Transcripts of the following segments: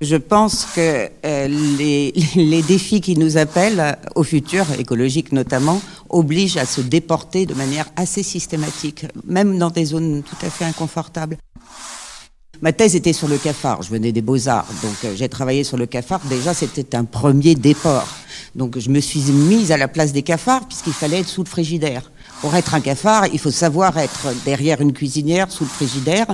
Je pense que euh, les, les, défis qui nous appellent, au futur, écologique notamment, obligent à se déporter de manière assez systématique, même dans des zones tout à fait inconfortables. Ma thèse était sur le cafard, je venais des beaux-arts, donc euh, j'ai travaillé sur le cafard. Déjà, c'était un premier déport. Donc je me suis mise à la place des cafards, puisqu'il fallait être sous le frigidaire. Pour être un cafard, il faut savoir être derrière une cuisinière, sous le frigidaire.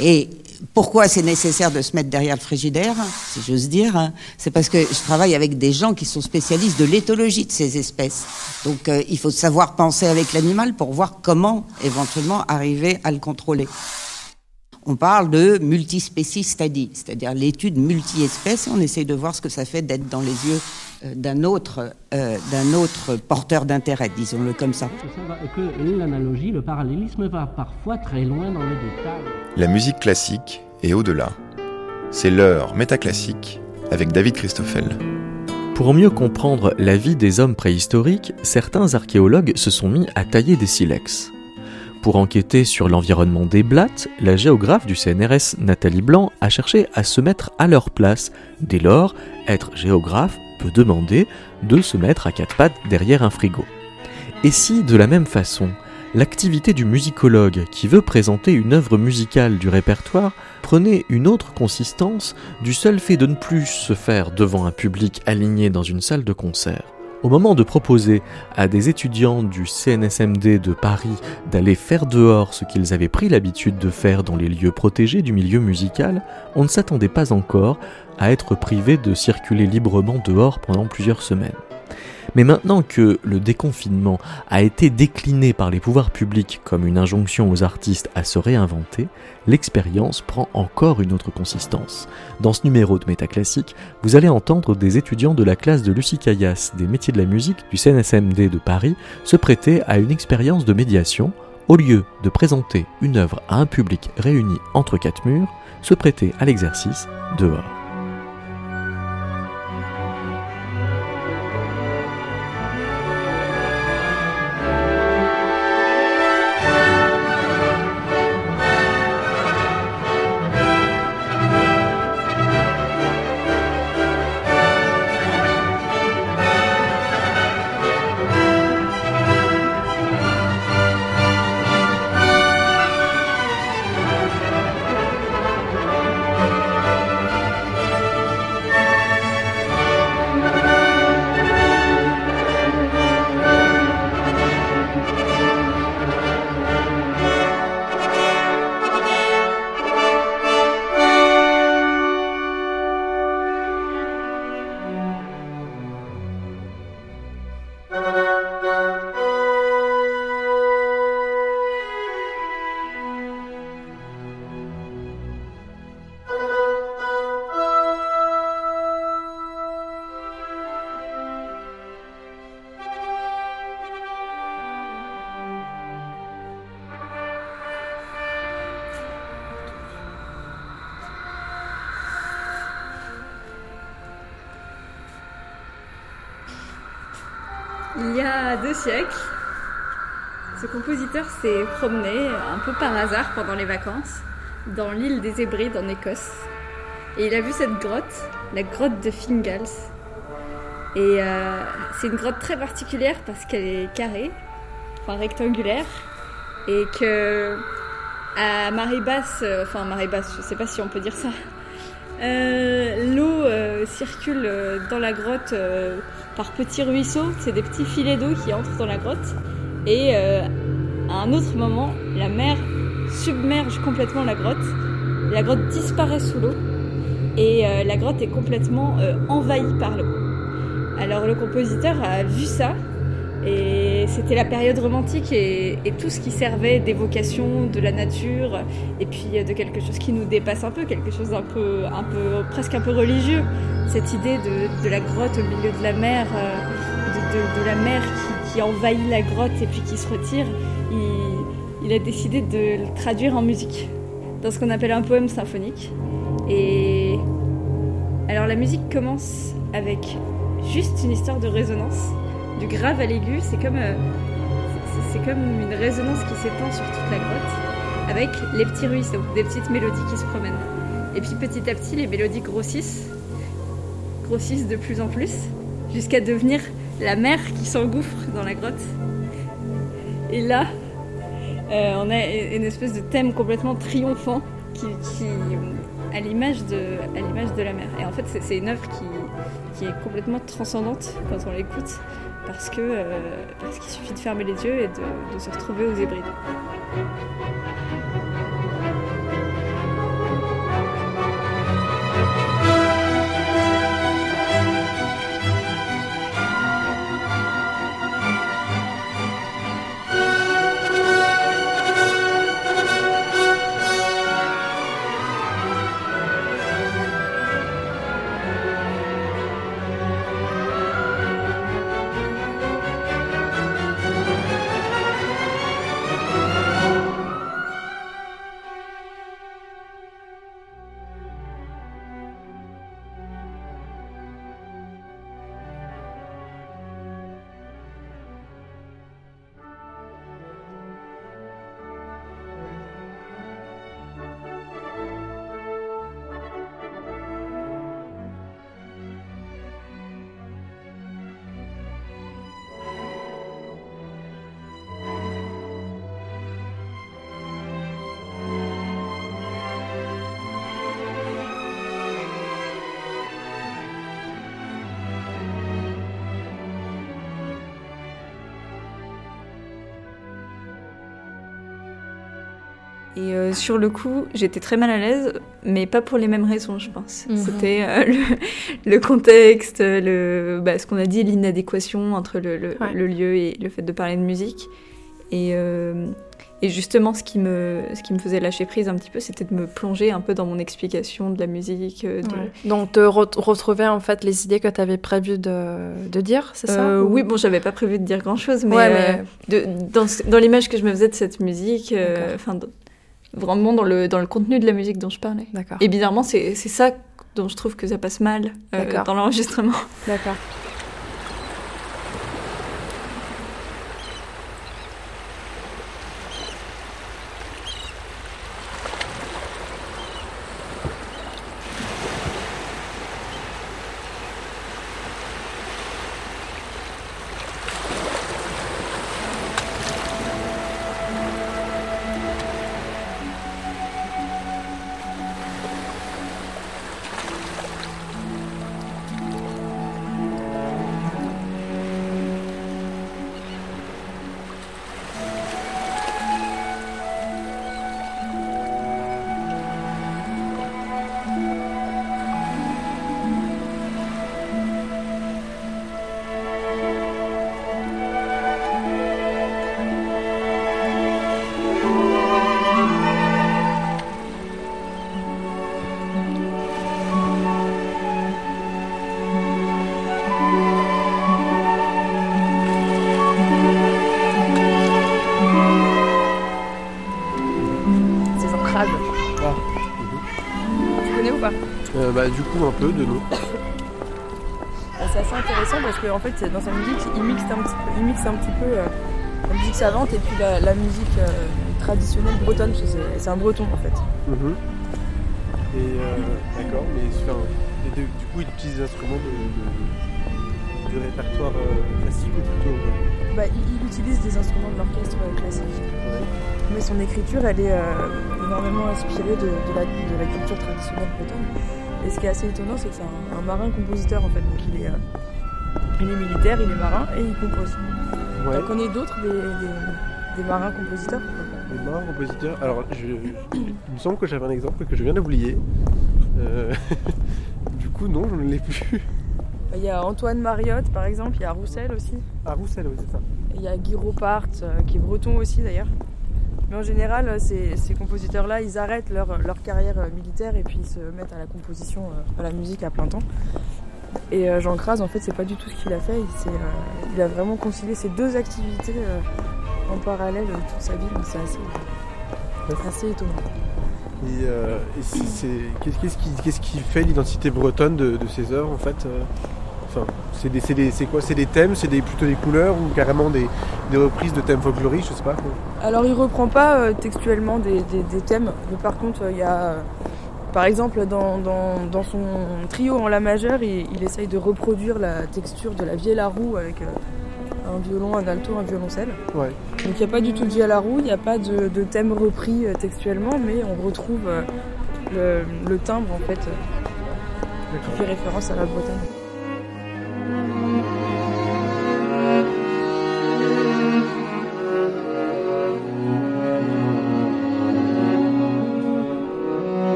Et pourquoi c'est nécessaire de se mettre derrière le frigidaire, si j'ose dire C'est parce que je travaille avec des gens qui sont spécialistes de l'éthologie de ces espèces. Donc euh, il faut savoir penser avec l'animal pour voir comment éventuellement arriver à le contrôler. On parle de multispécies study, c'est-à-dire l'étude multi-espèces. On essaye de voir ce que ça fait d'être dans les yeux euh, d'un autre, euh, d'un autre porteur d'intérêt, disons-le comme ça. Que l'analogie, le parallélisme va parfois très loin dans le détail. La musique classique et au-delà. C'est l'heure métaclassique avec David Christoffel. Pour mieux comprendre la vie des hommes préhistoriques, certains archéologues se sont mis à tailler des silex. Pour enquêter sur l'environnement des blattes, la géographe du CNRS Nathalie Blanc a cherché à se mettre à leur place. Dès lors, être géographe peut demander de se mettre à quatre pattes derrière un frigo. Et si, de la même façon, l'activité du musicologue qui veut présenter une œuvre musicale du répertoire prenait une autre consistance du seul fait de ne plus se faire devant un public aligné dans une salle de concert? Au moment de proposer à des étudiants du CNSMD de Paris d'aller faire dehors ce qu'ils avaient pris l'habitude de faire dans les lieux protégés du milieu musical, on ne s'attendait pas encore à être privé de circuler librement dehors pendant plusieurs semaines. Mais maintenant que le déconfinement a été décliné par les pouvoirs publics comme une injonction aux artistes à se réinventer, l'expérience prend encore une autre consistance. Dans ce numéro de Métaclassique, vous allez entendre des étudiants de la classe de Lucie Caillasse des métiers de la musique du CNSMD de Paris se prêter à une expérience de médiation au lieu de présenter une œuvre à un public réuni entre quatre murs, se prêter à l'exercice dehors. Un peu par hasard pendant les vacances dans l'île des Hébrides en Écosse. Et il a vu cette grotte, la grotte de Fingals. Et euh, c'est une grotte très particulière parce qu'elle est carrée, enfin rectangulaire, et que à marée basse, euh, enfin marée basse, je sais pas si on peut dire ça, euh, l'eau circule dans la grotte par petits ruisseaux, c'est des petits filets d'eau qui entrent dans la grotte. Et à un autre moment, la mer submerge complètement la grotte. La grotte disparaît sous l'eau et euh, la grotte est complètement euh, envahie par l'eau. Alors le compositeur a vu ça et c'était la période romantique et, tout ce qui servait d'évocation de la nature et puis de quelque chose qui nous dépasse un peu, quelque chose d'un peu, un peu, presque un peu religieux. Cette idée de, la grotte au milieu de la mer, euh, de, la mer qui, envahit la grotte et puis qui se retire, il, il a décidé de le traduire en musique, dans ce qu'on appelle un poème symphonique. Et alors la musique commence avec juste une histoire de résonance du grave à l'aigu, c'est comme, euh, c'est comme une résonance qui s'étend sur toute la grotte, avec les petits ruisseaux, des petites mélodies qui se promènent. Et puis petit à petit, les mélodies grossissent, grossissent de plus en plus, jusqu'à devenir la mer qui s'engouffre dans la grotte. Et là, euh, on a une espèce de thème complètement triomphant qui, à l'image de, à l'image de la mer. Et en fait, c'est, une œuvre qui, qui, est complètement transcendante quand on l'écoute, parce euh, parce qu'il suffit de fermer les yeux et de, de se retrouver aux Hébrides. Euh, sur le coup, j'étais très mal à l'aise, mais pas pour les mêmes raisons, je pense. Mhm. C'était euh, le, contexte, le, bah, ce qu'on a dit, l'inadéquation entre le, lieu et le fait de parler de musique. Et, euh, et, justement, ce qui, me, ce qui me faisait lâcher prise un petit peu, c'était de me plonger un peu dans mon explication de la musique. Donc, te retrouver en fait les idées que tu avais prévu de, de dire, c'est ça Oui, bon, j'avais pas prévu de dire grand-chose, mais, De, dans, dans l'image que je me faisais de cette musique, enfin vraiment dans le, dans le contenu de la musique dont je parlais. D'accord. Et bizarrement, c'est ça dont je trouve que ça passe mal euh, dans l'enregistrement. D'accord. Un peu de nous. C'est assez intéressant parce qu'en en fait, dans sa musique, il mixe un petit peu, il mixe un petit peu euh, la musique savante et puis la, musique euh, traditionnelle bretonne, c'est un breton en fait. Mhm. Et euh, d'accord, mais du coup, il utilise des instruments de, répertoire classique ou plutôt bah, il, utilise des instruments de l'orchestre classique. Mais son écriture, elle est énormément inspirée de, la, de la culture traditionnelle bretonne. Et ce qui est assez étonnant, c'est que c'est un, marin-compositeur en fait. Donc il est, euh, il est militaire, il est marin et il compose. Ouais. On connaît d'autres des, marins-compositeurs Des marins-compositeurs Alors, il me semble que j'avais un exemple que je viens d'oublier. Euh, du coup, non, je ne l'ai plus. Il y a Antoine Mariotte par exemple, il y a Roussel aussi. Ah, Roussel, oui, c'est ça. Il y a Guy Ropart, euh, qui est breton aussi d'ailleurs. Mais en général, ces, compositeurs-là, ils arrêtent leur, carrière euh, militaire et puis ils se mettent à la composition, euh, à la musique à plein temps. Et euh, Jean Kras, en fait, c'est pas du tout ce qu'il a fait. Il, a vraiment concilié ces deux activités en parallèle toute sa vie. Donc c'est assez, étonnant. Et, qu'est-ce, qui, fait l'identité bretonne de, de ces œuvres en fait c'est quoi C'est des thèmes, c'est plutôt des couleurs ou carrément des, reprises de thèmes folkloriques, je sais pas. Alors il reprend pas euh, textuellement des, thèmes, mais par contre il y a Par exemple, dans, dans, son trio en La majeure, il, il, essaye de reproduire la texture de la vieille à roue avec un violon, un alto, un violoncelle. Ouais. Donc il n'y a pas du tout de à la roue, il n'y a pas de, de, thème repris textuellement, mais on retrouve le, le timbre en fait qui fait référence à la Bretagne.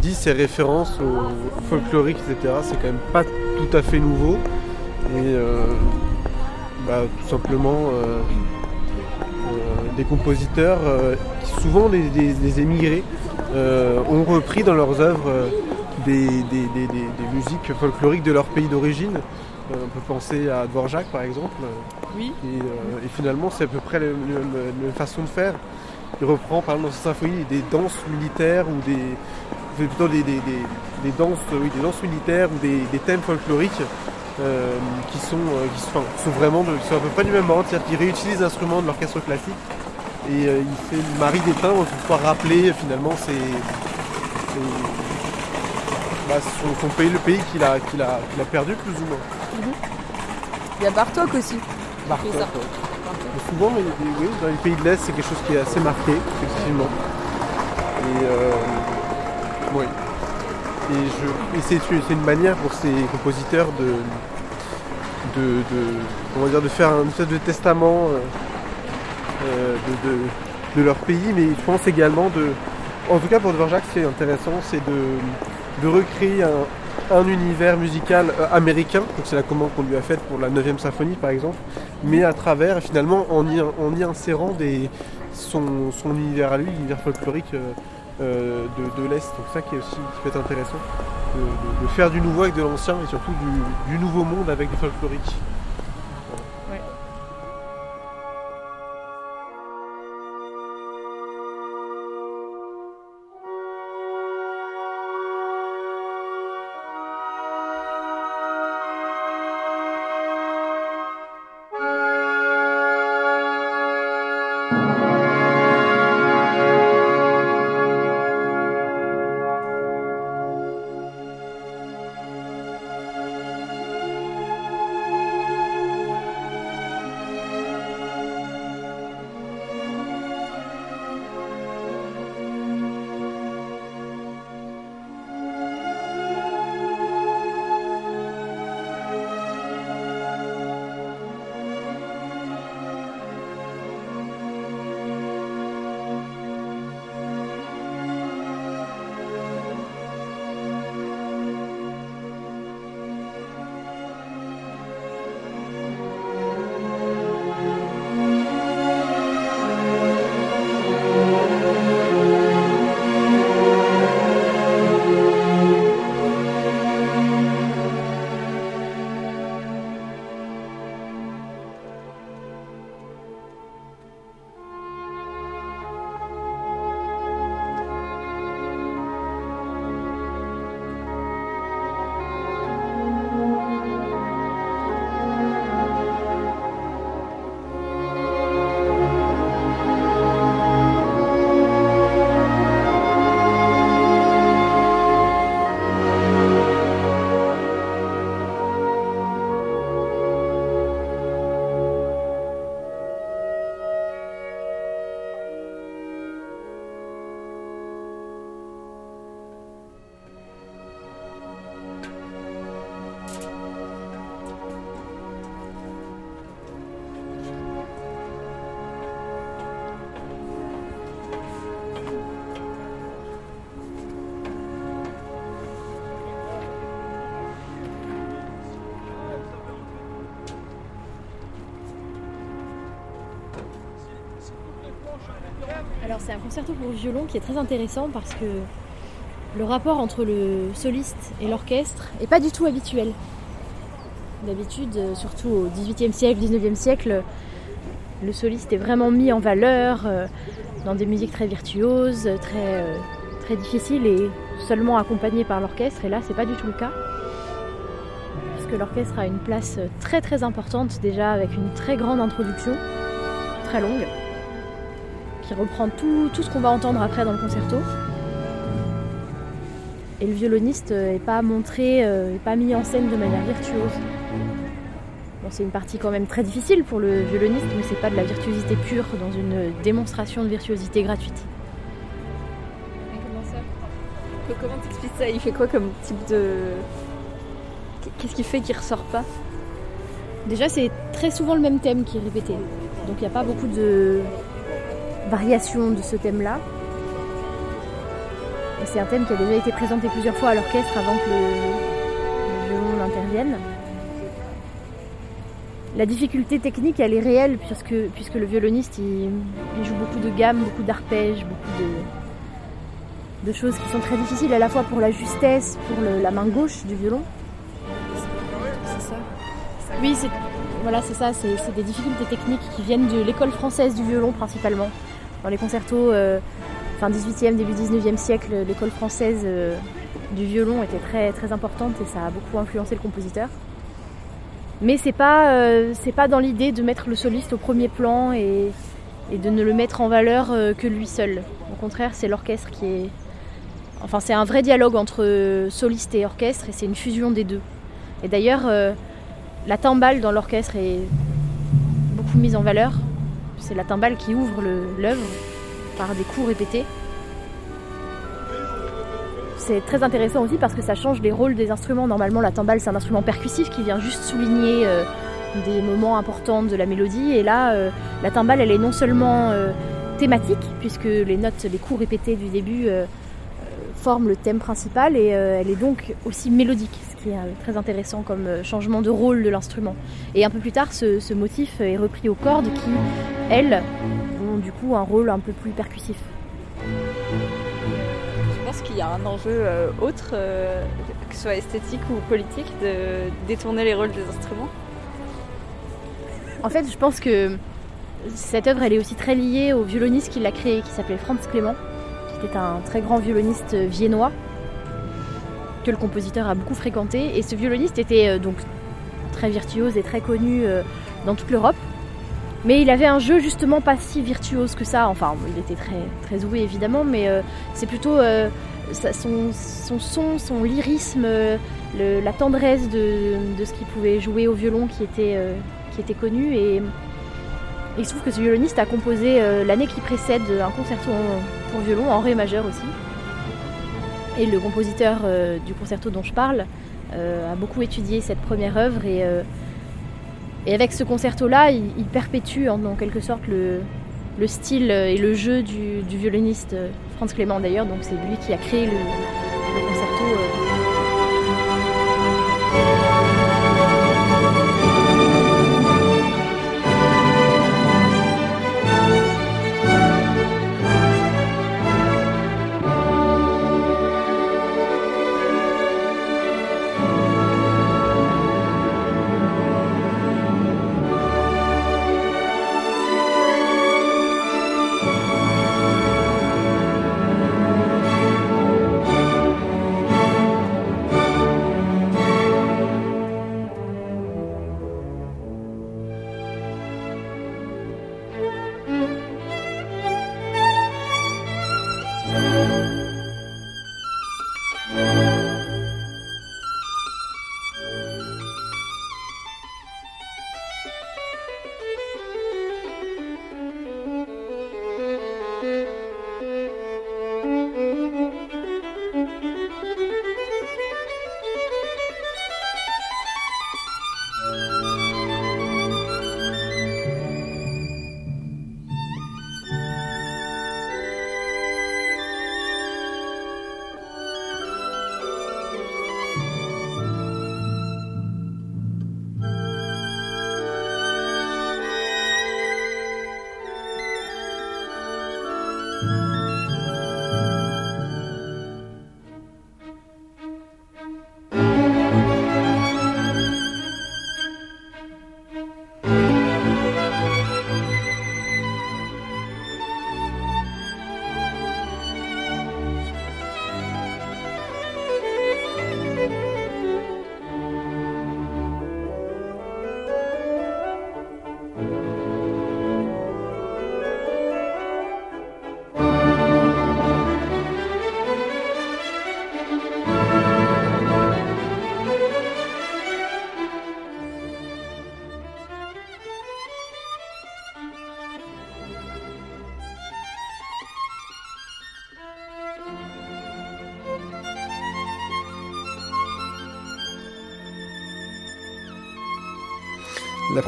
Ces références au folklorique, etc., c'est quand même pas tout à fait nouveau. Et euh, bah, tout simplement euh, euh, des compositeurs qui souvent des, émigrés ont repris dans leurs œuvres des, musiques folkloriques de leur pays d'origine. on peut penser à Dvorak par exemple. Oui. Et, finalement c'est à peu près la même façon de faire. Il reprend par exemple dans sa symphonie des danses militaires ou des, plutôt des, danses, oui, des danses militaires ou des, thèmes folkloriques euh, qui, sont, euh, qui sont, vraiment de, sont à peu près du même ordre, c'est-à-dire qu'ils réutilisent l'instrument de l'orchestre classique et euh, il fait le mari des timbres pour pouvoir rappeler finalement ses, bah, son, pays, le pays qu'il a, qu'il a, a, perdu plus ou moins. Mhm. Il y a Bartok aussi. Bartok. Souvent, mais, oui, dans les pays de l'Est, c'est quelque chose qui est assez marqué, effectivement. Et, oui. Et, c'est, une manière pour ces compositeurs de, de, dire, de faire un espèce de testament euh, euh, de, leur pays, mais je pense également de. En tout cas pour Dvorak, ce qui est intéressant, c'est de, recréer un, univers musical euh, américain, donc c'est la commande qu'on lui a faite pour la 9e symphonie par exemple, mais à travers, finalement, en y, insérant son, univers à lui, l'univers folklorique de, l'Est. Donc ça qui est aussi qui peut être intéressant, de, faire du nouveau avec de l'ancien et surtout du, du nouveau monde avec du folklorique. C'est un concerto pour violon qui est très intéressant parce que le rapport entre le soliste et l'orchestre est pas du tout habituel. D'habitude, surtout au XVIIIe siècle, XIXe siècle, le soliste est vraiment mis en valeur euh, dans des musiques très virtuoses, très, euh, difficiles et seulement accompagné par l'orchestre. Et là, c'est pas du tout le cas. Puisque l'orchestre a une place très très importante déjà avec une très grande introduction, très longue, qui reprend tout, tout ce qu'on va entendre après dans le concerto. Et le violoniste n'est pas montré, n'est pas mis en scène de manière virtuose. Bon, c'est une partie quand même très difficile pour le violoniste, mais c'est pas de la virtuosité pure dans une démonstration de virtuosité gratuite. Comment ça Comment t'expliques ça Il fait quoi comme type de. Qu'est-ce qui fait qu'il ressort pas Déjà, c'est très souvent le même thème qui est répété. Donc il n'y a pas beaucoup de variations de ce thème-là. Et c'est un thème qui a déjà été présenté plusieurs fois à l'orchestre avant que le, violon n'intervienne. La difficulté technique, elle est réelle puisque, puisque le violoniste, il, joue beaucoup de gammes, beaucoup d'arpèges, beaucoup de, choses qui sont très difficiles à la fois pour la justesse, pour la main gauche du violon. C'est ça Oui, voilà, c'est ça, c'est des difficultés techniques qui viennent de l'école française du violon principalement. Dans les concertos, euh, fin 18e, début 19e siècle, l'école française euh, du violon était très, très importante et ça a beaucoup influencé le compositeur. Mais c'est pas, euh, pas dans l'idée de mettre le soliste au premier plan et, de ne le mettre en valeur que lui seul. Au contraire, c'est l'orchestre qui est. Enfin, c'est un vrai dialogue entre soliste et orchestre et c'est une fusion des deux. Et d'ailleurs, la timbale dans l'orchestre est beaucoup mise en valeur. C'est la timbale qui ouvre l'œuvre par des coups répétés. C'est très intéressant aussi parce que ça change les rôles des instruments. Normalement, la timbale, c'est un instrument percussif qui vient juste souligner euh, des moments importants de la mélodie. Et là, euh, la timbale, elle est non seulement euh, thématique, puisque les notes, les coups répétés du début forment le thème principal, et elle est donc aussi mélodique, qui est très intéressant comme changement de rôle de l'instrument. Et un peu plus tard, ce, ce motif est repris aux cordes qui, elles, ont du coup un rôle un peu plus percussif. Qu'il y a un enjeu euh, autre, euh, que ce soit esthétique ou politique, de détourner les rôles des instruments. En fait, je pense que cette œuvre, elle est aussi très liée au violoniste qui l'a créée, qui s'appelait Franz Clément, qui était un très grand violoniste viennois, que le compositeur a beaucoup fréquenté. Et ce violoniste était euh, donc très virtuose et très connu dans toute l'Europe. Mais il avait un jeu justement pas si virtuose que ça. Enfin, il était très, très doué évidemment, mais euh, c'est plutôt euh, son, son, son, lyrisme, la tendresse de, de ce qu'il pouvait jouer au violon qui était, euh, qui était connu. Et, et, il se trouve que ce violoniste a composé l'année qui précède un concerto pour violon en ré majeur aussi. Et le compositeur du concerto dont je parle a beaucoup étudié cette première œuvre et et avec ce concerto-là, il, perpétue en, en, quelque sorte le, le, style et le jeu du, violoniste Franz Clément d'ailleurs. Donc c'est lui qui a créé le concerto.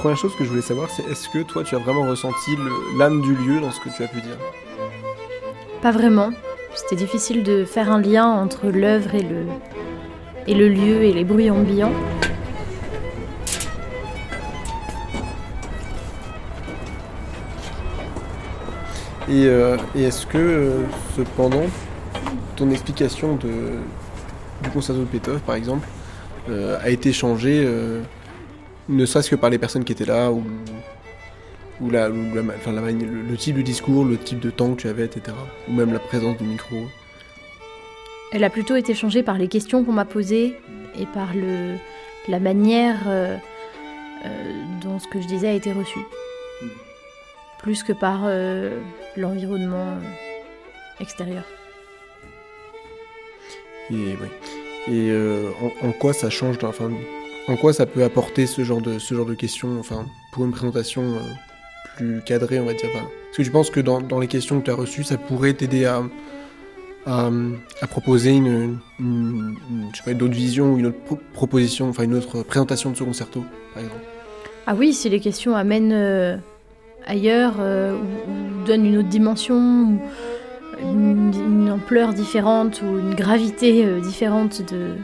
Première chose que je voulais savoir, c'est est-ce que toi, tu as vraiment ressenti l'âme du lieu dans ce que tu as pu dire? Pas vraiment. C'était difficile de faire un lien entre l'œuvre et le, et le lieu et les bruits ambiants. Et, euh, est-ce que, euh, cependant, ton explication de, du concerto de Beethoven, par exemple, euh, a été changée, ne serait-ce que par les personnes qui étaient là, ou, ou, la, le, type de discours, le type de temps que tu avais, etc. Ou même la présence du micro Elle a plutôt été changée par les questions qu'on m'a posées et par le, la manière dont ce que je disais a été reçu plus que par euh, l'environnement euh, extérieur. Et, euh, en, quoi ça change, enfin, en quoi ça peut apporter ce genre de, ce genre de questions, enfin, pour une présentation plus cadrée, on va dire. Est-ce que tu penses que dans, les questions que tu as reçues, ça pourrait t'aider à, à, proposer une, une, une autre vision ou une autre proposition, enfin une autre présentation de ce concerto, par exemple Ah oui, si les questions amènent ailleurs euh, ou, donne une autre dimension, ou une, ampleur différente ou une gravité euh, différente de,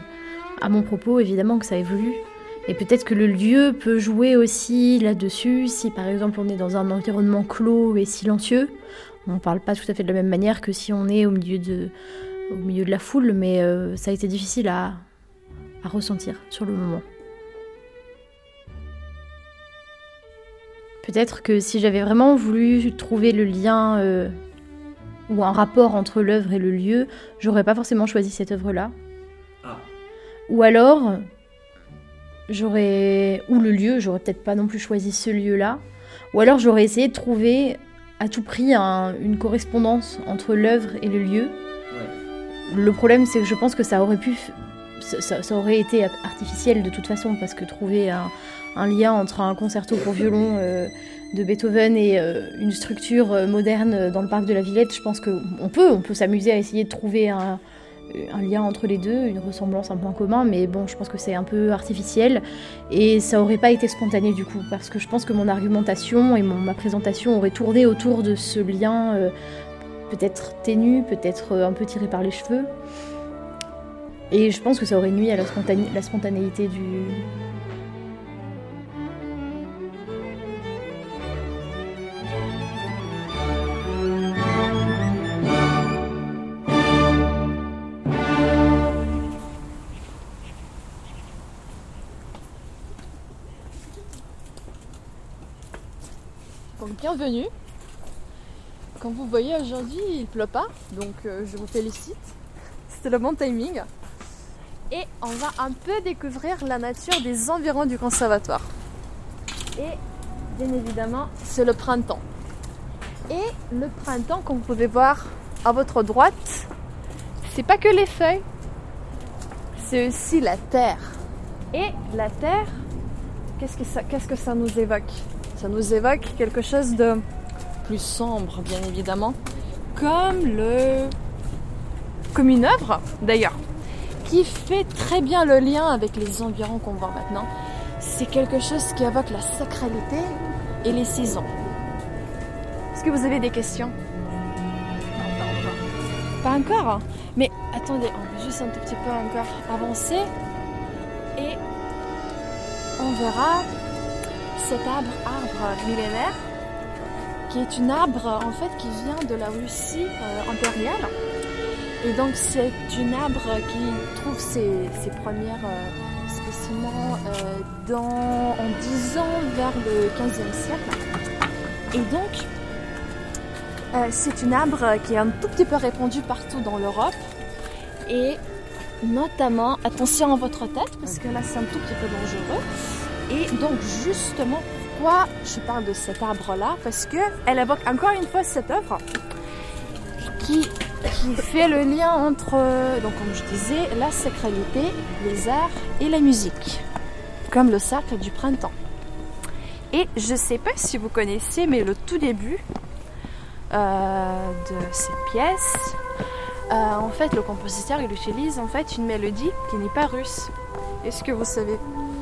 à mon propos, évidemment que ça évolue. Et peut-être que le lieu peut jouer aussi là-dessus, si par exemple on est dans un environnement clos et silencieux. On ne parle pas tout à fait de la même manière que si on est au milieu de, au milieu de la foule, mais euh, ça a été difficile à ressentir sur le moment. Peut-être que si j'avais vraiment voulu trouver le lien euh, ou un rapport entre l'œuvre et le lieu, j'aurais pas forcément choisi cette œuvre-là. Ah. Ou alors, j'aurais. Ou le lieu, j'aurais peut-être pas non plus choisi ce lieu-là. Ou alors j'aurais essayé de trouver à tout prix une correspondance entre l'œuvre et le lieu. Le problème, c'est que je pense que ça aurait pu. Ça, ça, aurait été artificiel de toute façon, parce que trouver un, un lien entre un concerto pour violon euh, de Beethoven et euh, une structure euh, moderne dans le parc de la Villette, je pense qu'on peut, on peut s'amuser à essayer de trouver un, lien entre les deux, une ressemblance, un point commun, mais bon, je pense que c'est un peu artificiel et ça aurait pas été spontané du coup, parce que je pense que mon argumentation et ma présentation auraient tourné autour de ce lien peut-être ténu, peut-être un peu tiré par les cheveux. Et je pense que ça aurait nuit à la spontanéité du, bienvenue. Comme vous voyez aujourd'hui, il pleut pas, donc euh, je vous félicite. C'était le bon timing. Et on va un peu découvrir la nature des environs du conservatoire. Et bien évidemment, c'est le printemps. Et le printemps, comme vous pouvez voir à votre droite, c'est pas que les feuilles, c'est aussi la terre. Et la terre, qu'est-ce que ça, qu'est-ce que ça nous évoque? Ça nous évoque quelque chose de plus sombre, bien évidemment, comme le comme une œuvre d'ailleurs qui fait très bien le lien avec les environs qu'on voit maintenant. C'est quelque chose qui évoque la sacralité et les saisons. Est-ce que vous avez des questions? Pas encore hein. Mais attendez, on va juste un tout petit peu encore avancer et on verra cet arbre, arbre millénaire, qui est une arbre en fait qui vient de la Russie euh, impériale. Et donc c'est une arbre qui trouve ses, premières euh, spécimens euh, en 10 ans vers le 15e siècle. Et donc c'est une arbre qui est un tout petit peu répandue partout dans l'Europe. Et notamment, attention à votre tête parce que là c'est un tout petit peu dangereux. Et donc justement, pourquoi je parle de cet arbre-là? Parce qu'elle évoque encore une fois cette œuvre qui, fait le lien entre, donc comme je disais, la sacralité, les arts et la musique, comme le cercle du printemps. Et je ne sais pas si vous connaissez, mais le tout début euh, de cette pièce, euh, en fait, le compositeur il utilise en fait une mélodie qui n'est pas russe. Est-ce que vous savez?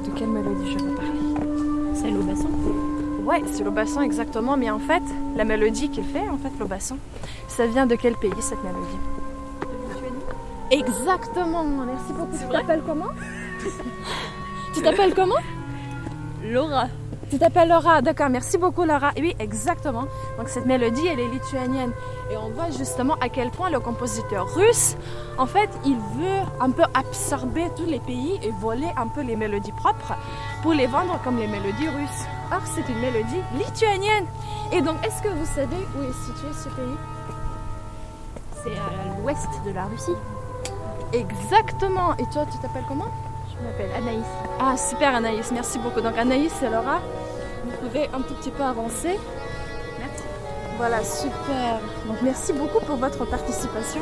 De quelle mélodie je veux parler Celle au basson Ouais, c'est le basson exactement, mais en fait, la mélodie qu'il fait, en fait, le basson, ça vient de quel pays cette mélodie Exactement, merci beaucoup. Tu t'appelles comment Tu t'appelles comment Laura. Tu t'appelles Laura, d'accord, merci beaucoup Laura. oui, exactement. Donc cette mélodie, elle est lituanienne. Et on voit justement à quel point le compositeur russe, en fait, il veut un peu absorber tous les pays et voler un peu les mélodies propres pour les vendre comme les mélodies russes. Or, c'est une mélodie lituanienne. Et donc, est-ce que vous savez où est situé ce pays? C'est à l'ouest de la Russie. Exactement. Et toi, tu t'appelles comment? Je m'appelle Anaïs. Ah, super Anaïs, merci beaucoup. Donc Anaïs et Laura, un tout petit peu. Merci. Voilà, super. Donc merci beaucoup pour votre participation.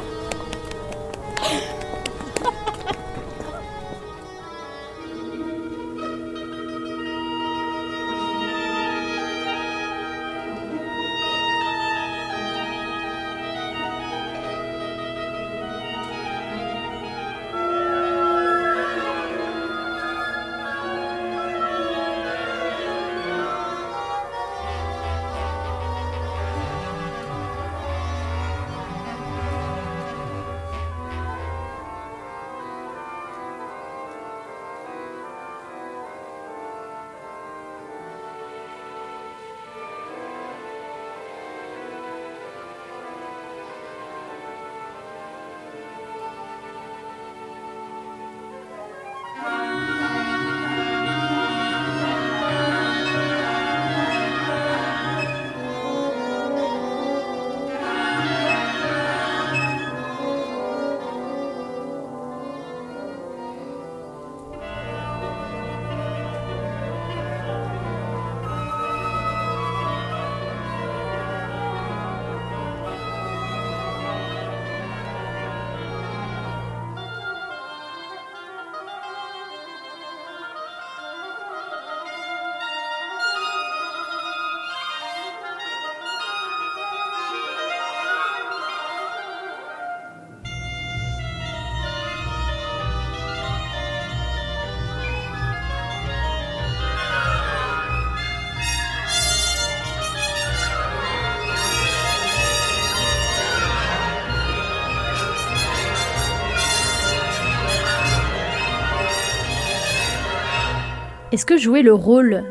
Est-ce que jouer le rôle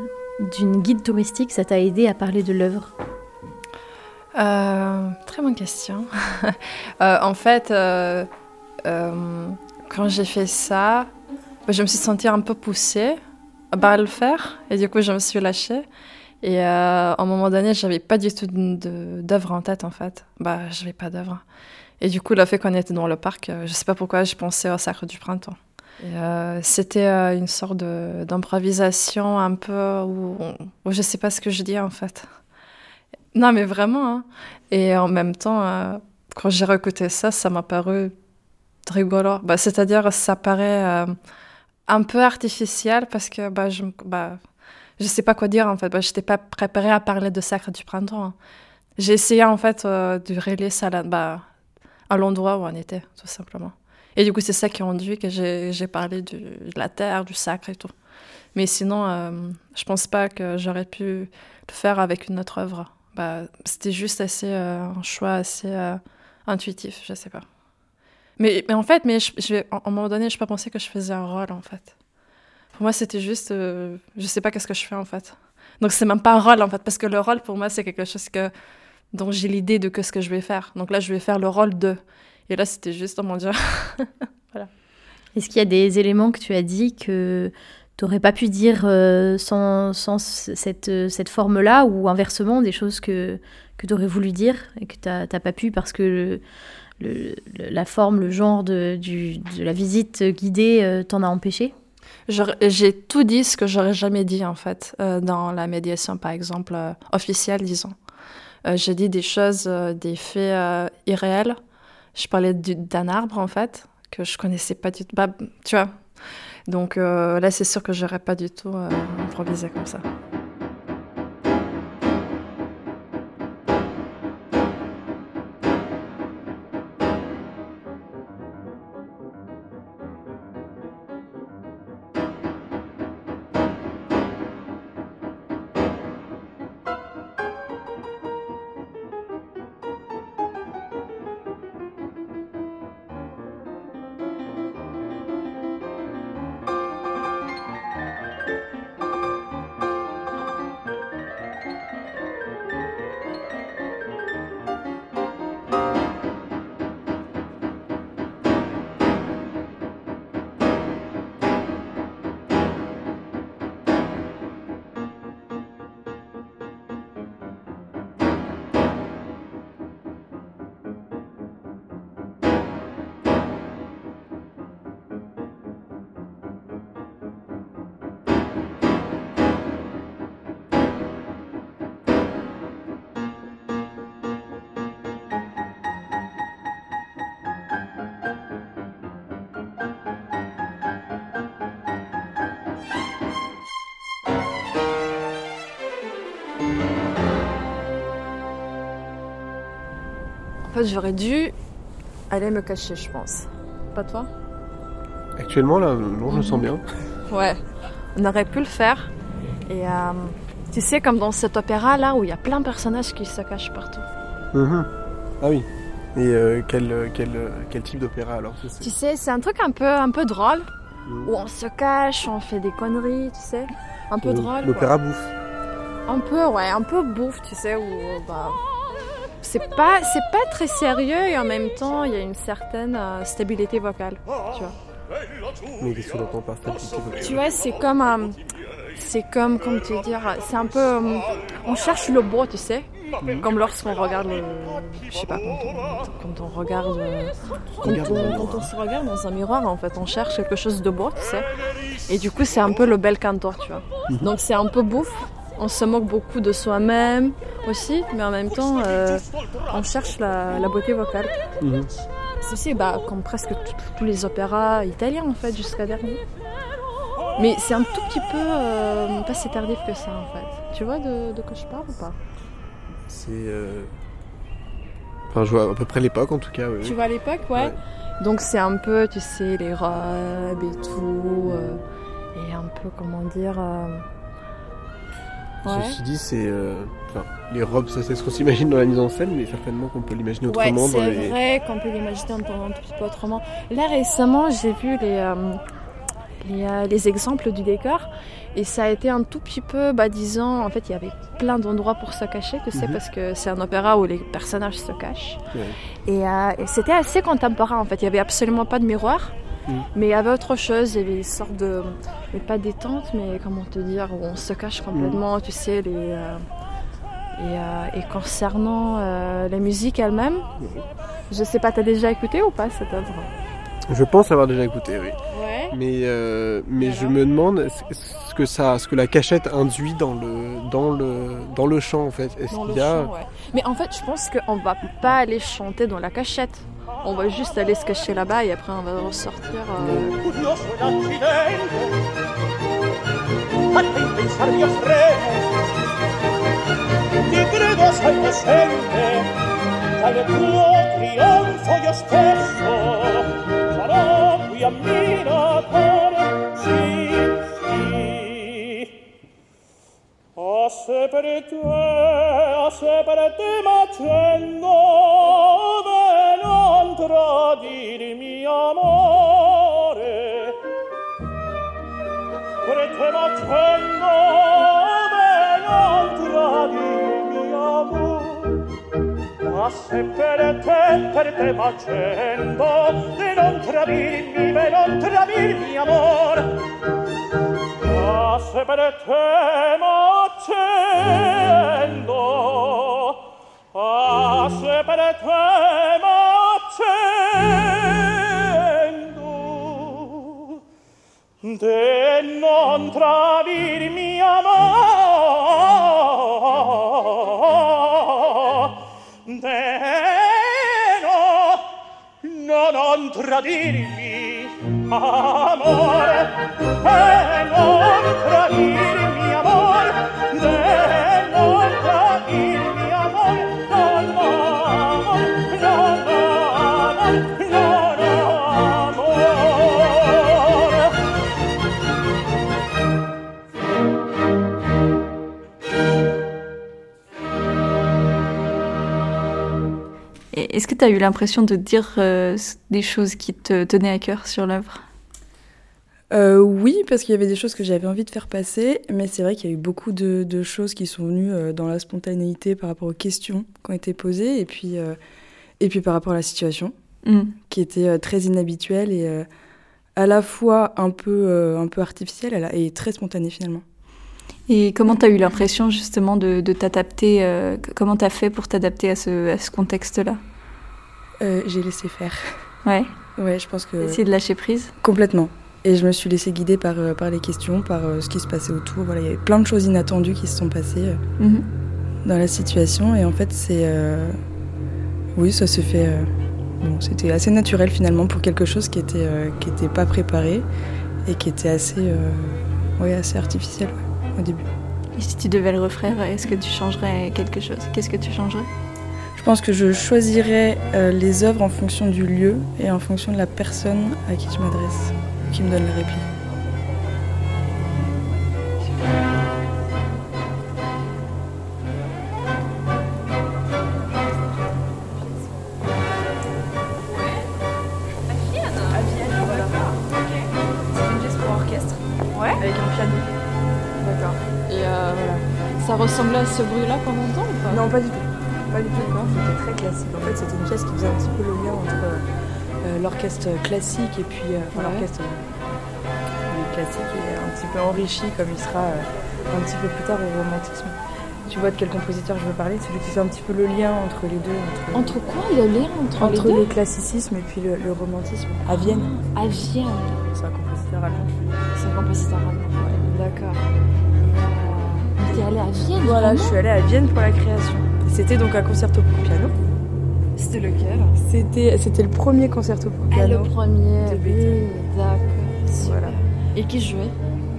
d'une guide touristique, ça t'a aidé à parler de l'œuvre? Euh, Très bonne question. Euh, en fait, euh, quand j'ai fait ça, je me suis sentie un peu poussée à le faire et du coup je me suis lâchée. Et à un moment donné, j'avais pas du tout d'œuvre en tête en fait. Bah, j'avais pas d'œuvre. Et du coup, le fait qu'on était dans le parc, je sais pas pourquoi, je pensais au Sacre du Printemps. Euh, c'était euh, une sorte d'improvisation un peu où, où, je sais pas ce que je dis en fait. Non, mais vraiment. Hein. Et en même temps, euh, quand j'ai réécouté ça, ça m'a paru rigolo. Bah, C'est-à-dire, ça paraît un peu artificiel parce que bah, je bah, je sais pas quoi dire en fait. Bah, je n'étais pas préparée à parler de Sacre du Printemps. Hein. J'ai essayé en fait de relayer ça bah, à l'endroit où on était, tout simplement. Et du coup, c'est ça qui a rendu que j'ai parlé de la terre, du sacre et tout. Mais sinon, euh, je pense pas que j'aurais pu le faire avec une autre œuvre. Bah, C'était juste assez, euh, un choix assez euh, intuitif, je sais pas. Mais, mais en fait, mais je, je, à un moment donné, je pas pensé que je faisais un rôle, en fait. Pour moi, c'était juste, je sais pas qu'est-ce que je fais, en fait. Donc, c'est même pas un rôle, en fait, parce que le rôle, pour moi, c'est quelque chose que, dont j'ai l'idée de ce que je vais faire. Donc là, je vais faire le rôle de. Et là, c'était juste, oh mon Dieu. voilà. Est-ce qu'il y a des éléments que tu as dit que tu n'aurais pas pu dire euh, sans, sans, cette, cette forme-là ou inversement des choses que, que tu aurais voulu dire et que tu n'as pas pu parce que le, la forme, le genre de, du, de la visite guidée euh, t'en a empêché? J'ai tout dit ce que j'aurais jamais dit en fait euh, dans la médiation par exemple officielle disons. J'ai dit des choses, des faits irréels je parlais d'un arbre en fait que je connaissais pas du tout. Bah, tu vois. Donc euh, là, c'est sûr que j'aurais pas du tout euh, improvisé comme ça. Fait, j'aurais dû aller me cacher, je pense. Pas toi Actuellement, là, non, je me sens bien. Ouais, on aurait pu le faire. Et euh, tu sais, comme dans cet opéra-là, où il y a plein de personnages qui se cachent partout. Mhm. Ah oui. Et euh, quel, euh, quel, quel type d'opéra alors. Tu sais, c'est un truc un peu, un peu drôle, Mhm. où on se cache, on fait des conneries, tu sais. Un peu Euh, drôle. L'opéra bouffe. Un peu, ouais, un peu bouffe, tu sais, où bah, c'est pas, c'est pas très sérieux et en même temps, il y a une certaine euh, stabilité vocale, tu vois. Mais qu'est-ce par stabilité vocale? Tu vois, c'est comme, euh, c'est comme, comment te dire, c'est un peu, euh, on cherche le beau, tu sais, comme lorsqu'on regarde le, je sais pas, quand on, quand on regarde, euh, quand on, quand se regarde dans un miroir, en fait, on cherche quelque chose de beau, tu sais, et du coup, c'est un peu le bel cantor, tu vois. Donc c'est un peu bouffe. On se moque beaucoup de soi-même aussi, mais en même temps, euh, on cherche la, la beauté vocale. C'est aussi bah, comme presque tous les opéras italiens en fait, jusqu'à dernier. Mais c'est un tout petit peu euh, pas si tardif que ça en fait. Tu vois de, de quoi je parle ou pas? C'est. euh, Enfin, je vois à peu près l'époque en tout cas. oui. Tu vois à l'époque, ouais. Donc c'est un peu, tu sais, les robes et tout, euh, et un peu comment dire. Ouais. Ceci dit, c'est. euh, les robes, ça c'est ce qu'on s'imagine dans la mise en scène, mais certainement qu'on peut l'imaginer Ouais, autrement dans c'est les. vrai qu'on peut l'imaginer un un petit peu autrement. Là, récemment, j'ai vu les, euh, les, euh, les exemples du décor et ça a été un tout petit peu, bah, disons, en fait, il y avait plein d'endroits pour se cacher, tu sais, Mhm. parce que c'est un opéra où les personnages se cachent. Ouais. Et, euh, et c'était assez contemporain, en fait. Il y avait absolument pas de miroir. Mhm. Mais il y avait autre chose, il y avait une sorte de, mais pas détente, mais comment te dire, où on se cache complètement, tu sais, les, euh, et, euh, et concernant euh, la musique elle-même, je sais pas, t'as déjà écouté ou pas cette œuvre? Je pense l'avoir déjà écouté, oui. Ouais. Mais, euh, mais je me demande ce- que ça, ce que la cachette induit dans le, dans le, dans le chant en fait. Est-ce Dans le qu'il y a chant, ouais. Mais en fait, je pense qu'on va pas aller chanter dans la cachette. On va juste aller se cacher là-bas et après on va ressortir. euh, camminatore, sì, sì. A se per te, a se per te m'accendo, ove non tradir mio amore. Per te m'accendo, ove non tradir passasse per te, per te facendo, di non tradirmi, per non travirmi, amor. Passe per te macendo, passe per te macendo, di non travirmi, amor condanno no non tradirmi amore e non tradirmi Est-ce que tu as eu l'impression de dire euh, des choses qui te tenaient à cœur sur l'œuvre? Euh, oui, parce qu'il y avait des choses que j'avais envie de faire passer, mais c'est vrai qu'il y a eu beaucoup de, de choses qui sont venues euh, dans la spontanéité par rapport aux questions qui ont été posées, et puis, euh, et puis par rapport à la situation, Mm. qui était très inhabituelle et euh, à la fois un peu, un peu artificielle et très spontanée finalement. Et comment tu as eu l'impression justement de, de t'adapter Comment tu as fait pour t'adapter à ce, à ce contexte-là? Euh, J'ai laissé faire. Ouais. Ouais, je pense que... Essayer de lâcher prise Complètement. Et je me suis laissée guider par, euh, par les questions, par euh, ce qui se passait autour. Voilà, il y avait plein de choses inattendues qui se sont passées Mhm. dans la situation. Et en fait, c'est. euh, Oui, ça se fait. euh, Bon, c'était assez naturel finalement pour quelque chose qui était, qui était pas préparé et qui était assez, ouais, assez artificiel ouais, au début. Et si tu devais le refaire, est-ce que tu changerais quelque chose? Qu'est-ce que tu changerais? Pense que je choisirais euh, les œuvres en fonction du lieu et en fonction de la personne à qui je m'adresse, qui me donne la réplique. Avec un piano. D'accord. Et euh, voilà. Ça ressemblait à ce bruit-là pendant longtemps ou pas? Non, pas du tout. Pas du tout. C'était très classique. En fait, c'était une pièce qui faisait un petit peu le lien entre euh, l'orchestre classique et puis euh, enfin, Ouais. l'orchestre euh, classique et un petit peu enrichi comme il sera euh, un petit peu plus tard au romantisme. Tu vois de quel compositeur je veux parler? Celui qui fait un petit peu le lien entre les deux. Entre, Entre quoi le lien entre, entre les deux? le classicisme et puis le, le romantisme. À Vienne. À Vienne. C'est un compositeur allemand. C'est un compositeur allemand. D'accord. Et, T'es allé à Vienne Voilà, je suis allée à Vienne pour la création. C'était donc un concerto pour piano. C'était lequel C'était, c'était le premier concerto pour Ah, piano. le premier. de Oui, Beethoven. d'accord. Voilà. Et qui jouait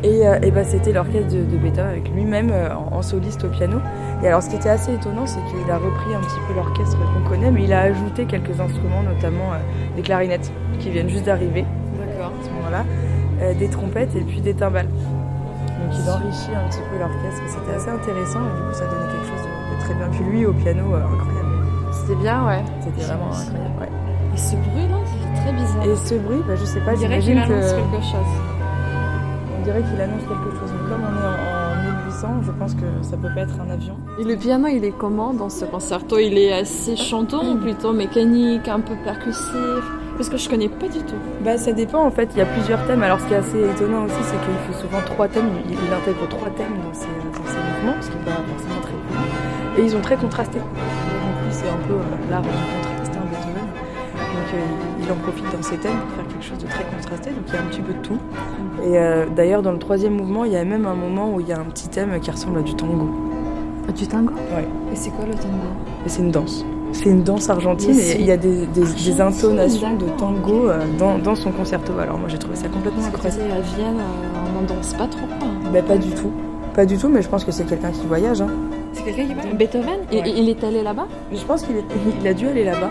Et, euh, et bah, c'était l'orchestre de, de Beethoven avec lui-même euh, en, en soliste au piano. Et alors ce qui était assez étonnant, c'est qu'il a repris un petit peu l'orchestre qu'on connaît, mais il a ajouté quelques instruments, notamment euh, des clarinettes qui viennent juste d'arriver D'accord. à ce moment-là, des trompettes et puis des timbales. Donc il enrichit un petit peu l'orchestre c'était assez intéressant et du coup ça donnait quelque chose très bien. Puis lui au piano, euh, incroyable. C'était bien, ouais. C'était vraiment incroyable. ouais. Et ce bruit-là, c'était très bizarre. Et ce bruit, bah, je sais pas, On dirait qu'il j'imagine annonce que... quelque chose. On dirait qu'il annonce quelque chose, mais comme on est en, en 1800, je pense que ça peut pas être un avion. Et le piano, il est comment dans ce concerto? Il est assez chanton ou plutôt mécanique, un peu percussif? Parce que je connais pas du tout. Bah ça dépend en fait, il y a plusieurs thèmes. Alors ce qui est assez étonnant aussi, c'est qu'il fait souvent trois thèmes, il, il intègre trois thèmes dans ses, dans ses mouvements, ce qui n'est pas forcément très courant. Et ils sont très plus c'est un peu euh, l'art du contraste, hein, Beethoven. Donc euh, il, en profite dans ses thèmes pour faire quelque chose de très contrasté, donc il y a un petit peu de tout. Et euh, d'ailleurs dans le troisième mouvement, il y a même un moment où il y a un petit thème qui ressemble à du tango. Du tango Ouais. Et c'est quoi le tango? C'est une danse. C'est une danse argentine et il y a des, des- des argentine, intonations de tango dans, dans son concerto. Alors moi j'ai trouvé ça complètement incroyable. à Vienne, on n'en danse pas trop. Bah pas du tout. Pas du tout, mais je pense que c'est quelqu'un qui voyage. Hein. C'est quelqu'un qui va Beethoven Ouais. Il est allé là-bas? Je pense qu'il est- il a dû aller là-bas.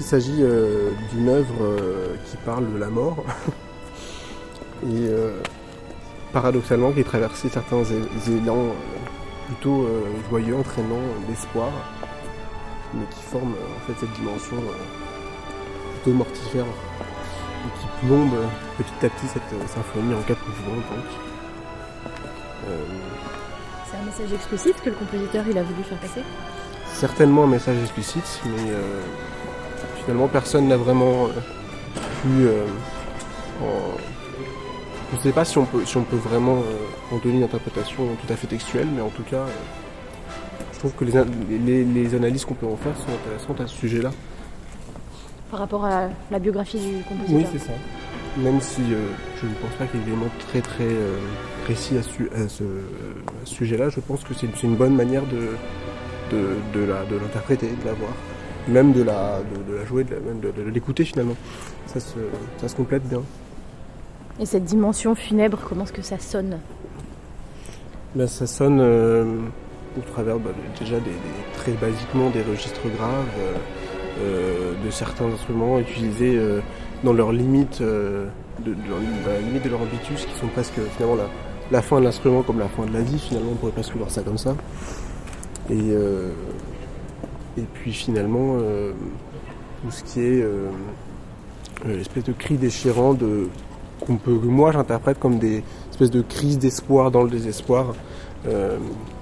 Il s'agit euh, d'une œuvre euh, qui parle de la mort et euh, paradoxalement qui traversé certains élans plutôt joyeux, entraînants d'espoir, mais qui forment en fait cette dimension plutôt mortifère et qui plombe petit à petit cette symphonie en quatre mouvements donc. C'est un message explicite que le compositeur il a voulu faire passer? certainement un message explicite, mais euh, finalement personne n'a vraiment euh, pu. euh, en- Je ne sais pas si on peut, si on peut vraiment euh, en donner une interprétation tout à fait textuelle, mais en tout cas, je trouve que les, an- les- les analyses qu'on peut en faire sont intéressantes à ce sujet-là. Par rapport à la biographie du compositeur. Oui, c'est ça. Même si euh, je ne pense pas qu'il y ait des éléments très très euh, précis à, su- à ce, sujet-là, je pense que c'est une bonne manière de, de, de l'interpréter, de la voir, même de la, de, de la jouer, de la- même de, de l'écouter finalement. Ça se, ça se complète bien. Et cette dimension funèbre, comment est-ce que ça sonne? Ben, ça sonne euh, au travers bah, déjà des, des- très basiquement des registres graves, euh, euh, de certains instruments utilisés euh, dans leurs limites, de, leur- la limite de leur ambitus, qui sont presque finalement la, la fin de l'instrument comme la fin de la vie, finalement on pourrait presque voir ça comme ça. Et, et puis finalement euh, tout ce qui est euh, euh, l'espèce de cri déchirant qu'on peut que moi j'interprète comme des espèces de crises d'espoir dans le désespoir euh,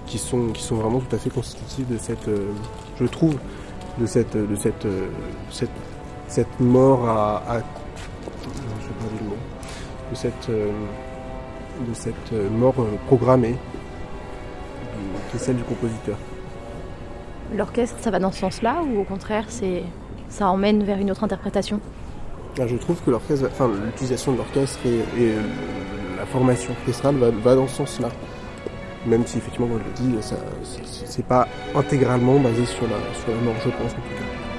qui sont qui sont vraiment tout à fait constitutives de cette euh, je trouve de cette de cette euh, cette, cette mort à, je pas le mot de cette euh, de cette euh, mort euh, programmée qui est celle du compositeur L'orchestre, ça va dans ce sens-là ou au contraire, c'est ça emmène vers une autre interprétation? Ah, Je trouve que l'utilisation de l'orchestre et, euh, la formation orchestrale va, dans ce sens-là. Même si effectivement, comme je le dis, c'est pas intégralement basé sur la, sur la mort, je pense en tout cas.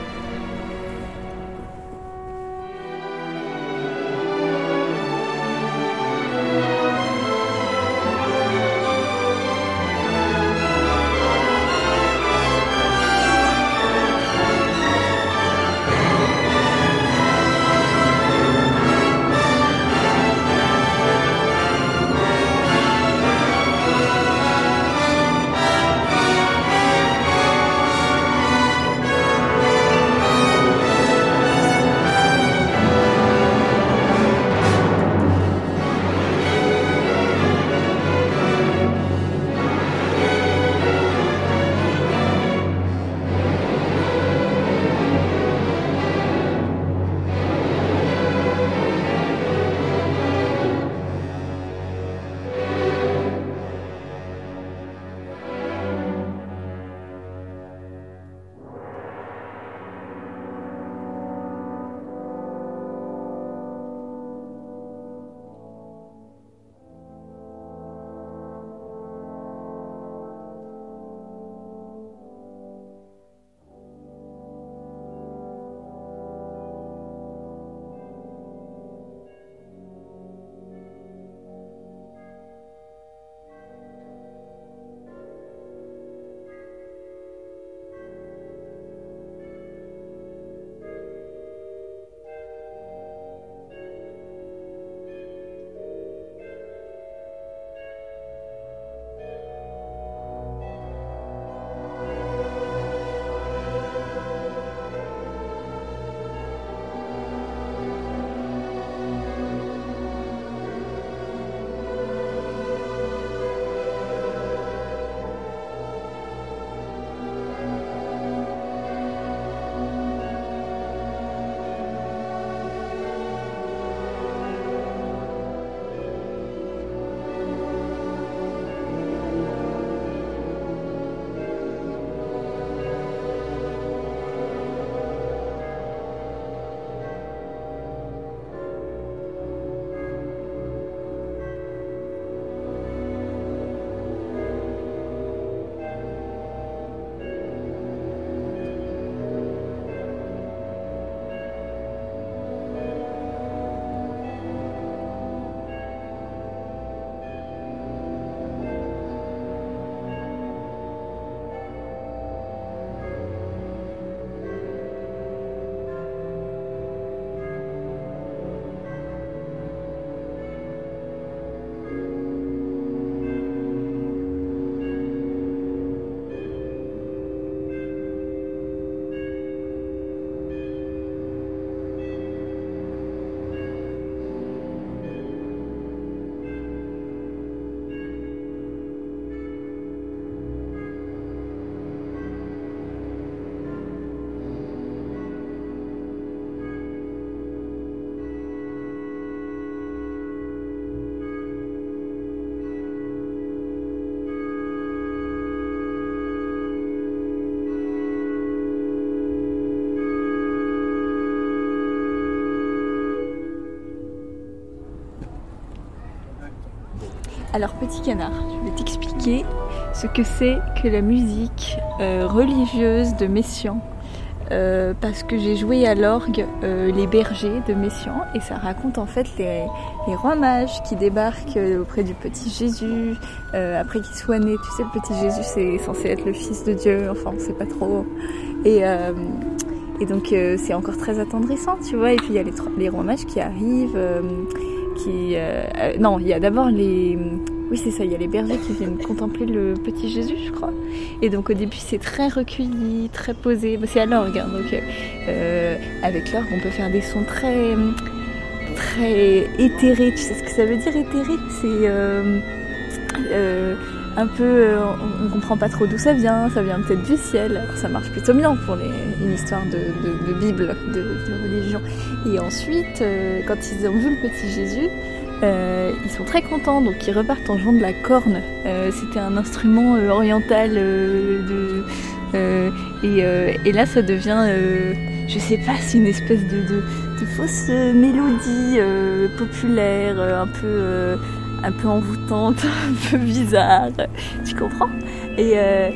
Alors petit canard, je vais t'expliquer ce que c'est que la musique euh, religieuse de Messiaen. Euh, parce que j'ai joué à l'orgue euh, Les Bergers de Messiaen et ça raconte en fait les, les rois mages qui débarquent euh, auprès du petit Jésus après qu'il soit né. Tu sais, le petit Jésus c'est censé être le fils de Dieu, enfin on sait pas trop. Et, donc c'est encore très attendrissant, tu vois. Et puis il y a les, les rois mages qui arrivent, euh, euh, non, il y a d'abord les oui, c'est ça, il y a les bergers qui viennent contempler le petit Jésus, je crois. Et donc au début, c'est très recueilli, très posé. C'est à l'orgue, hein, donc euh, avec l'orgue, on peut faire des sons très très éthérés. Tu sais ce que ça veut dire éthéré C'est un peu, euh, on, comprend pas trop d'où ça vient. Ça vient peut-être du ciel. Ça marche plutôt bien pour les, une histoire de, Bible, de, religion. Et ensuite, euh, quand ils ont vu le petit Jésus. Euh, ils sont très contents, donc ils repartent en jouant de la corne. C'était un instrument oriental de, et, là, ça devient, je sais pas, c'est une espèce de, fausse mélodie populaire, un peu, un peu envoûtante, un peu bizarre. Tu comprends? Et, euh,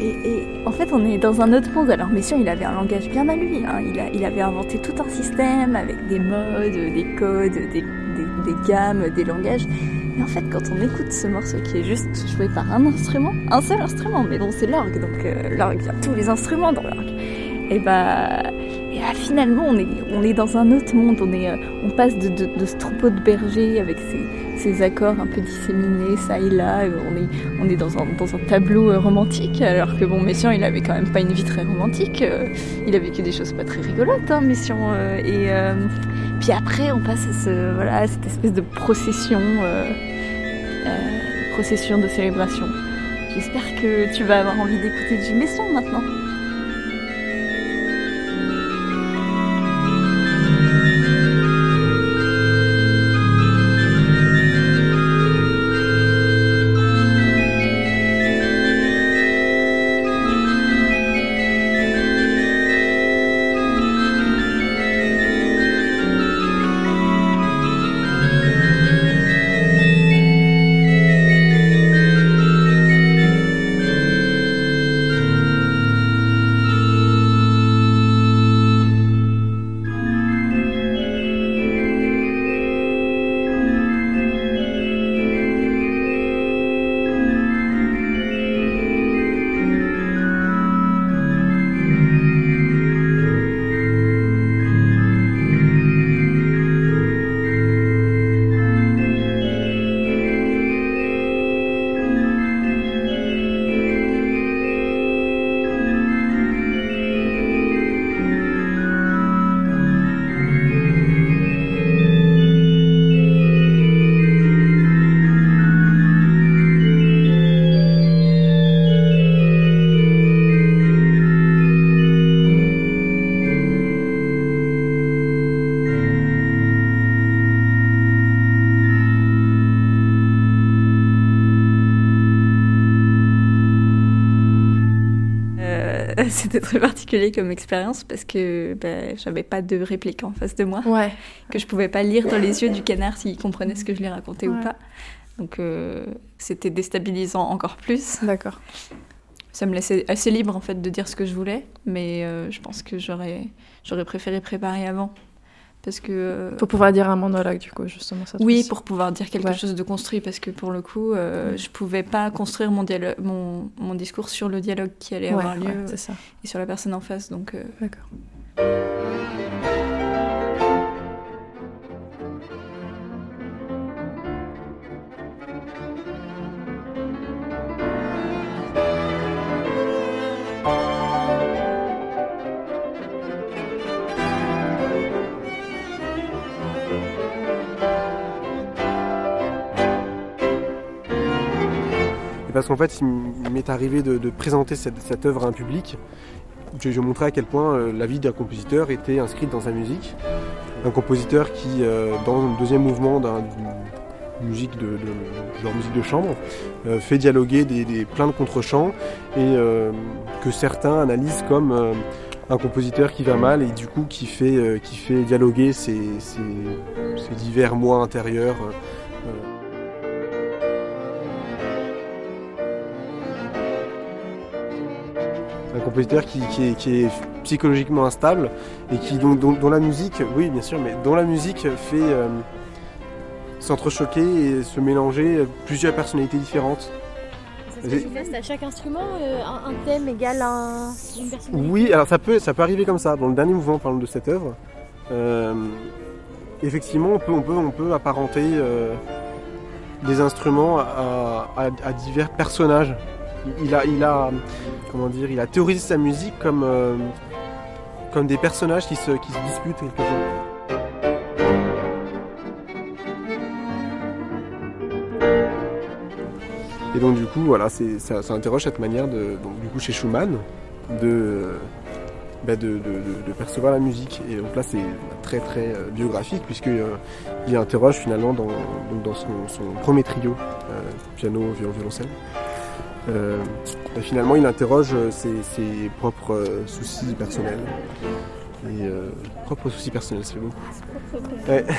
et, et en fait, on est dans un autre monde. Alors, Messiaen, il avait un langage bien à lui. hein. Il, a, il avait inventé tout un système avec des modes, des codes, des, des, gammes, des langages. Mais en fait, quand on écoute ce morceau qui est juste joué par un instrument, un seul instrument, mais bon, c'est l'orgue, donc euh, l'orgue, il y a tous les instruments dans l'orgue. Et bah, et bah, finalement, on est, on est dans un autre monde. On, est, euh, on passe de, de, de ce troupeau de bergers avec ces, ces accords un peu disséminés, ça et là. Euh, On est, on est dans, un, dans un tableau euh, romantique, alors que bon, Messiaen, il avait quand même pas une vie très romantique. euh, il a vécu des choses pas très rigolotes, hein, et puis après, on passe à voilà, cette espèce de procession, procession de célébration. J'espère que tu vas avoir envie d'écouter du Messiaen maintenant. C'était très particulier comme expérience parce que ben, j'avais pas de réplique en face de moi. Ouais. Que je pouvais pas lire dans les yeux du canard s'il comprenait ce que je lui racontais ou Ouais. pas. Donc euh, c'était déstabilisant encore plus. D'accord. Ça me laissait assez libre en fait de dire ce que je voulais, mais euh, je pense que j'aurais j'aurais préféré préparer avant. Parce que. euh, Pour pouvoir dire un monologue, du coup, justement. Ça oui, pour pouvoir dire quelque Ouais. chose de construit, parce que pour le coup, euh, je pouvais pas construire mon, dialogue, mon, mon discours sur le dialogue qui allait Ouais, avoir lieu ouais, c'est ça. et sur la personne en face. Donc, euh, D'accord. Parce qu'en fait, il m'est arrivé de, présenter cette, œuvre à un public. Je, je montrais à quel point euh, la vie d'un compositeur était inscrite dans sa musique. Un compositeur qui, euh, dans le deuxième mouvement d'un- d'une musique de, genre musique de chambre, euh, fait dialoguer des, des- plein de contre-chants et que certains analysent comme un compositeur qui va mal et du coup qui fait, qui fait dialoguer ses, ses- divers moi intérieurs. Un compositeur qui, qui est, qui est psychologiquement instable et qui dont, dont- dont la musique, oui bien sûr, mais dont la musique fait euh, s'entrechoquer et se mélanger plusieurs personnalités différentes. Ça se manifeste à chaque instrument, euh, un, un thème égale un, une personnalité. Oui, alors ça peut, ça peut arriver comme ça. Dans le dernier mouvement, par exemple, de cette œuvre, euh, effectivement, on peut, on peut, on peut apparenter des instruments à, à- à divers personnages. Il a, comment dire, il a théorisé sa musique comme, euh, comme des personnages qui se, qui se disputent quelque chose. Et donc du coup, voilà, ça, interroge cette manière de, du coup chez Schumann, de, bah, de, de- percevoir la musique. Et donc là, c'est très très euh, biographique puisque euh, il interroge finalement dans, dans son, premier trio, piano, violon, violoncelle. Euh, finalement, il interroge euh, ses, ses propres euh, soucis personnels. Et euh, propres soucis personnels, c'est beau. Ouais.